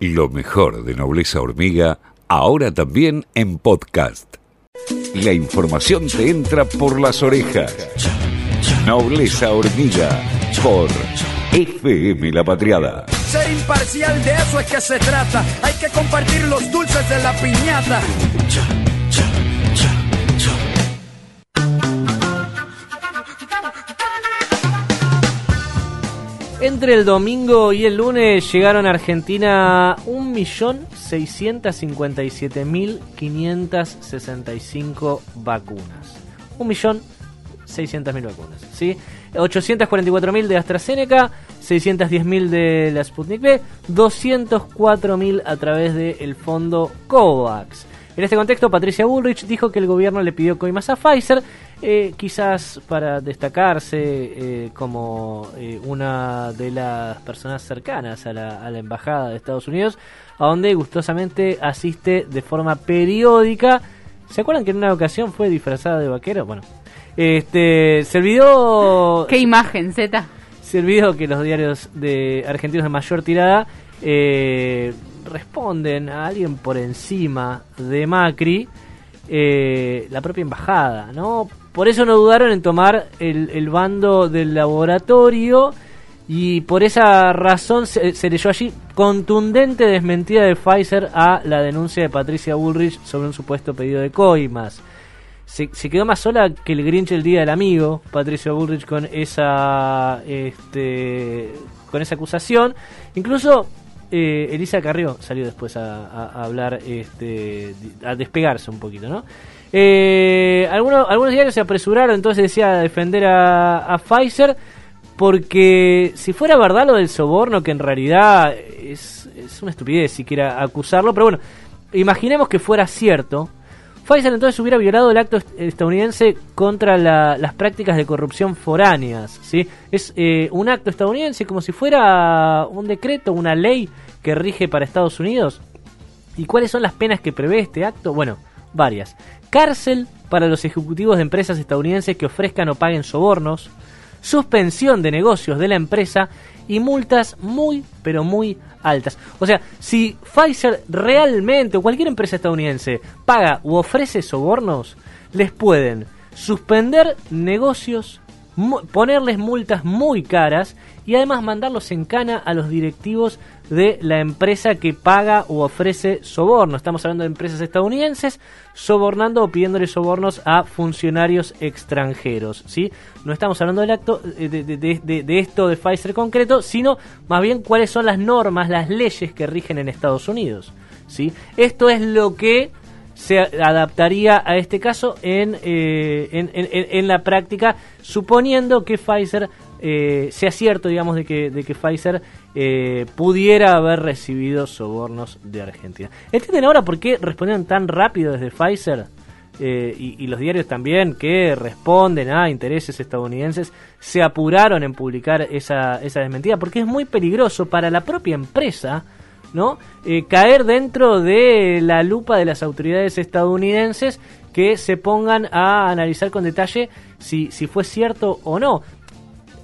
Lo mejor de Nobleza Hormiga, ahora también en podcast. La información te entra por las orejas. Nobleza Hormiga, por FM La Patriada. Ser imparcial de eso es que se trata. Hay que compartir los dulces de la piñata. Entre el domingo y el lunes llegaron a Argentina 1.657.565 vacunas. 1.600.000 vacunas. ¿sí? 844.000 de AstraZeneca, 610.000 de la Sputnik V, 204.000 a través del fondo COVAX. En este contexto, Patricia Bullrich dijo que el gobierno le pidió coimas a Pfizer, eh, quizás para destacarse eh, como eh, una de las personas cercanas a la, a la Embajada de Estados Unidos, a donde gustosamente asiste de forma periódica. ¿Se acuerdan que en una ocasión fue disfrazada de vaquero? Bueno, este, se olvidó... ¿Qué imagen, Z? Se olvidó que los diarios de argentinos de mayor tirada eh, responden a alguien por encima de Macri, eh, la propia embajada, ¿no? Por eso no dudaron en tomar el, el bando del laboratorio y por esa razón se, se, leyó allí contundente desmentida de Pfizer a la denuncia de Patricia Bullrich sobre un supuesto pedido de coimas. Se, quedó más sola que el Grinch el día del amigo, Patricia Bullrich, con esa, este, con esa acusación. Incluso eh, Elisa Carrió salió después a, a, hablar, este, a despegarse un poquito, ¿no? Eh, algunos, algunos diarios se apresuraron entonces decía a defender a, Pfizer porque si fuera verdad lo del soborno, que en realidad es, es una estupidez siquiera acusarlo, pero bueno, imaginemos que fuera cierto. Pfizer entonces hubiera violado el acto estadounidense contra la, las prácticas de corrupción foráneas. ¿sí? Es eh, un acto estadounidense como si fuera un decreto, una ley que rige para Estados Unidos. ¿Y cuáles son las penas que prevé este acto? Bueno, varias. Cárcel para los ejecutivos de empresas estadounidenses que ofrezcan o paguen sobornos. Suspensión de negocios de la empresa y multas muy, pero muy altas. O sea, si Pfizer realmente o cualquier empresa estadounidense paga u ofrece sobornos, les pueden suspender negocios, ponerles multas muy caras y además mandarlos en cana a los directivos de la empresa que paga o ofrece soborno. Estamos hablando de empresas estadounidenses sobornando o pidiéndole sobornos a funcionarios extranjeros. ¿sí? No estamos hablando del acto de, de, de, esto de Pfizer concreto, sino más bien cuáles son las normas, las leyes que rigen en Estados Unidos. ¿sí? Esto es lo que se adaptaría a este caso en, eh, en, en, la práctica, suponiendo que Pfizer eh, sea cierto, digamos, de que, de que Pfizer eh, pudiera haber recibido sobornos de Argentina. ¿Entienden ahora por qué respondieron tan rápido desde Pfizer? Eh, y, los diarios también que responden a intereses estadounidenses se apuraron en publicar esa, esa desmentida porque es muy peligroso para la propia empresa ¿no? Eh, caer dentro de la lupa de las autoridades estadounidenses que se pongan a analizar con detalle si, si fue cierto o no.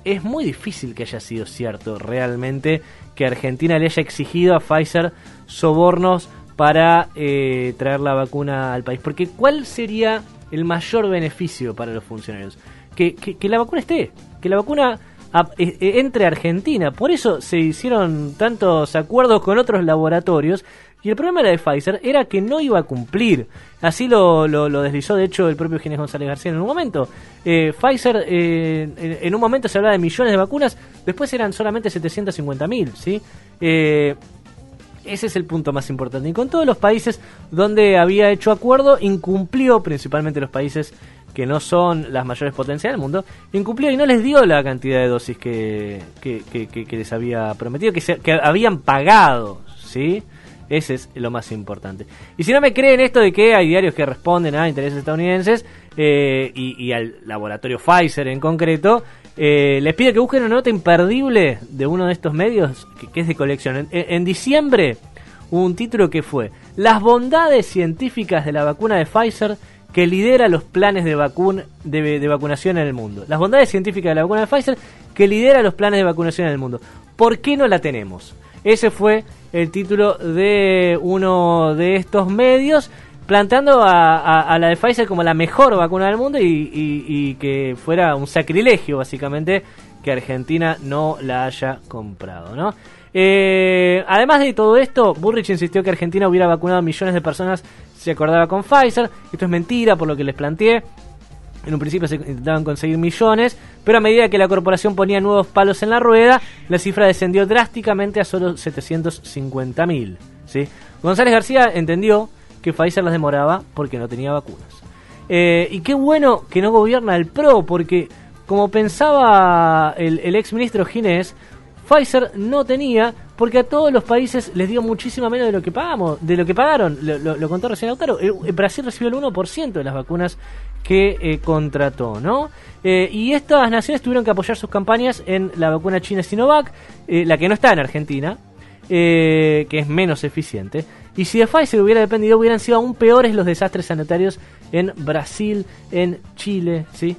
Es muy difícil que haya sido cierto realmente que Argentina le haya exigido a Pfizer sobornos para eh, traer la vacuna al país. Porque ¿cuál sería el mayor beneficio para los funcionarios? Que, que, que la vacuna esté, que la vacuna a, e, e, entre Argentina. Por eso se hicieron tantos acuerdos con otros laboratorios. Y el problema de Pfizer era que no iba a cumplir. Así lo, deslizó, de hecho, el propio Ginés González García en un momento. Eh, Pfizer, eh, en, un momento se hablaba de millones de vacunas, después eran solamente 750 mil, ¿sí? Eh, ese es el punto más importante. Y con todos los países donde había hecho acuerdo, incumplió, principalmente los países que no son las mayores potencias del mundo, incumplió y no les dio la cantidad de dosis que, que les había prometido, que, se, que habían pagado, ¿sí? Ese es lo más importante. Y si no me creen esto de que hay diarios que responden a intereses estadounidenses eh, y, al laboratorio Pfizer en concreto, eh, les pido que busquen una nota imperdible de uno de estos medios que, que es de colección. En, en, diciembre hubo un título que fue Las bondades científicas de la vacuna de Pfizer que lidera los planes de, vacun de, vacunación en el mundo. Las bondades científicas de la vacuna de Pfizer que lidera los planes de vacunación en el mundo. ¿Por qué no la tenemos? Ese fue el título de uno de estos medios planteando a, la de Pfizer como la mejor vacuna del mundo y, que fuera un sacrilegio básicamente que Argentina no la haya comprado, ¿no? Eh, además de todo esto, Burrich insistió que Argentina hubiera vacunado millones de personas si acordaba con Pfizer. Esto es mentira por lo que les planteé. En un principio se intentaban conseguir millones, pero a medida que la corporación ponía nuevos palos en la rueda, la cifra descendió drásticamente a solo 750 mil. ¿sí? González García entendió que Pfizer las demoraba porque no tenía vacunas. Eh, y qué bueno que no gobierna el PRO, porque como pensaba el, ex ministro Ginés, Pfizer no tenía, porque a todos los países les dio muchísimo menos de lo que pagamos, de lo que pagaron. Lo, contó recién Lautaro. Brasil recibió el 1% de las vacunas que eh, contrató, ¿no? Eh, y estas naciones tuvieron que apoyar sus campañas en la vacuna china Sinovac, la que no está en Argentina, que es menos eficiente. Y si de Pfizer hubiera dependido, hubieran sido aún peores los desastres sanitarios en Brasil, en Chile, ¿sí?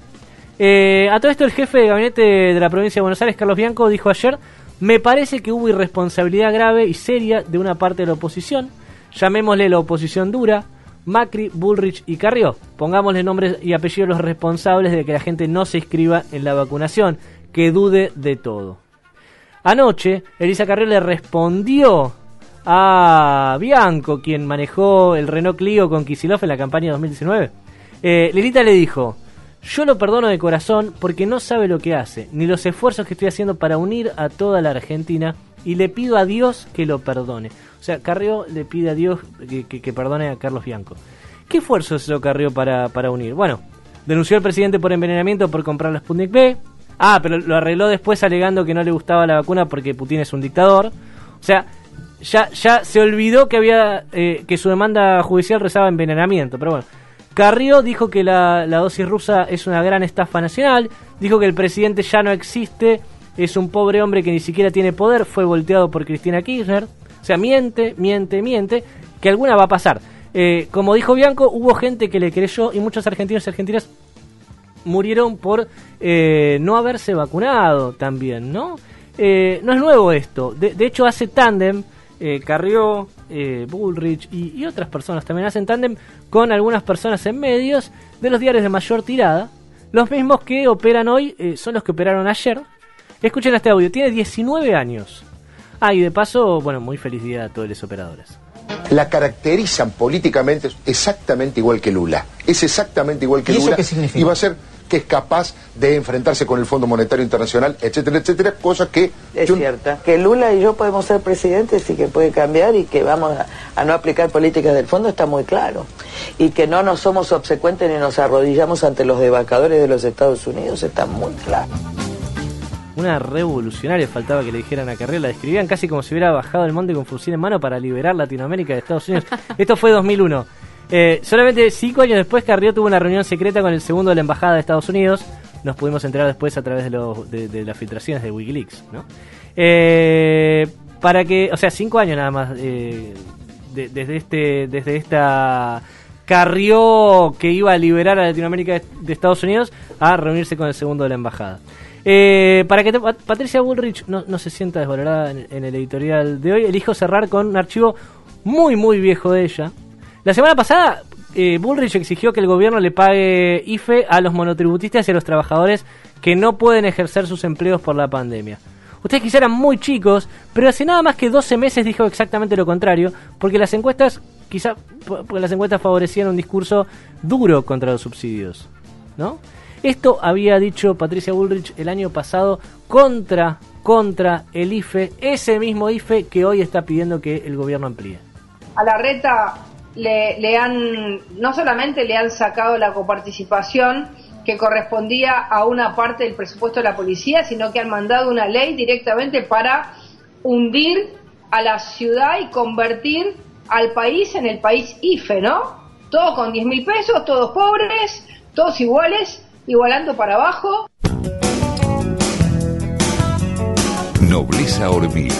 Eh, a todo esto, el jefe de gabinete de la provincia de Buenos Aires, Carlos Bianco, dijo ayer: Me parece que hubo irresponsabilidad grave y seria de una parte de la oposición. Llamémosle la oposición dura, Macri, Bullrich y Carrió. Pongámosle nombres y apellidos los responsables de que la gente no se inscriba en la vacunación, que dude de todo. Anoche, Elisa Carrió le respondió a Bianco, quien manejó el Renault Clio con Kisilov en la campaña 2019. Eh, Lilita le dijo, yo lo perdono de corazón porque no sabe lo que hace, ni los esfuerzos que estoy haciendo para unir a toda la Argentina, y le pido a Dios que lo perdone. O sea, Carrió le pide a Dios que, perdone a Carlos Bianco. ¿Qué esfuerzo lo Carrió para, para unir? Bueno, denunció al presidente por envenenamiento por comprar la Sputnik B. Ah, pero lo arregló después alegando que no le gustaba la vacuna porque Putin es un dictador. O sea, ya, ya se olvidó que había eh, que su demanda judicial rezaba envenenamiento, pero bueno. Carrió dijo que la, dosis rusa es una gran estafa nacional, dijo que el presidente ya no existe, es un pobre hombre que ni siquiera tiene poder, fue volteado por Cristina Kirchner. O sea, miente, miente, miente, que alguna va a pasar. Eh, como dijo Bianco, hubo gente que le creyó y muchos argentinos y argentinas murieron por eh, no haberse vacunado también, ¿no? no es nuevo esto. De, de hecho, hace tándem eh, Carrió, eh, Bullrich y, otras personas también hacen tándem con algunas personas en medios de los diarios de mayor tirada. Los mismos que operan hoy eh, son los que operaron ayer. Escuchen este audio, tiene 19 años. Ah, y de paso, bueno, muy feliz día a todos los operadores. La caracterizan políticamente exactamente igual que Lula. Es exactamente igual que ¿Y Lula. Qué significa? Y va a ser que es capaz de enfrentarse con el Fondo Monetario Internacional, etcétera, etcétera, cosa que... Es cierta, que Lula y yo podemos ser presidentes y que puede cambiar y que vamos a, no aplicar políticas del fondo está muy claro. Y que no nos somos obsecuentes ni nos arrodillamos ante los debacadores de los Estados Unidos está muy claro. Una revolucionaria faltaba que le dijeran a Carrera, la describían casi como si hubiera bajado el monte con fusil en mano para liberar Latinoamérica de Estados Unidos. Esto fue 2001. Eh, solamente cinco años después, Carrió tuvo una reunión secreta con el segundo de la Embajada de Estados Unidos. Nos pudimos enterar después a través de, las filtraciones de Wikileaks. ¿no? Eh, para que, o sea, cinco años nada más eh, desde este, desde esta Carrió que iba a liberar a Latinoamérica de, Estados Unidos a reunirse con el segundo de la embajada. para que Patricia Bullrich no, se sienta desvalorada en, el editorial de hoy, elijo cerrar con un archivo muy, muy viejo de ella, la semana pasada, eh, Bullrich exigió que el gobierno le pague IFE a los monotributistas y a los trabajadores que no pueden ejercer sus empleos por la pandemia. Ustedes quizá eran muy chicos, pero hace nada más que 12 meses dijo exactamente lo contrario, porque las encuestas, quizá, porque las encuestas favorecían un discurso duro contra los subsidios, ¿no? Esto había dicho Patricia Bullrich el año pasado contra, contra el IFE, ese mismo IFE que hoy está pidiendo que el gobierno amplíe. A la reta le, le han, no solamente le han sacado la coparticipación que correspondía a una parte del presupuesto de la policía, sino que han mandado una ley directamente para hundir a la ciudad y convertir al país en el país IFE, ¿no? Todos con 10 mil pesos, todos pobres, todos iguales, igualando para abajo. Nobleza Hormiga.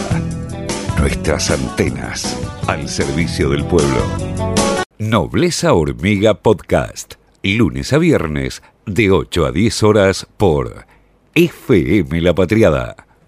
Nuestras antenas al servicio del pueblo. Nobleza Hormiga Podcast. Lunes a viernes de 8 a 10 horas por FM La Patriada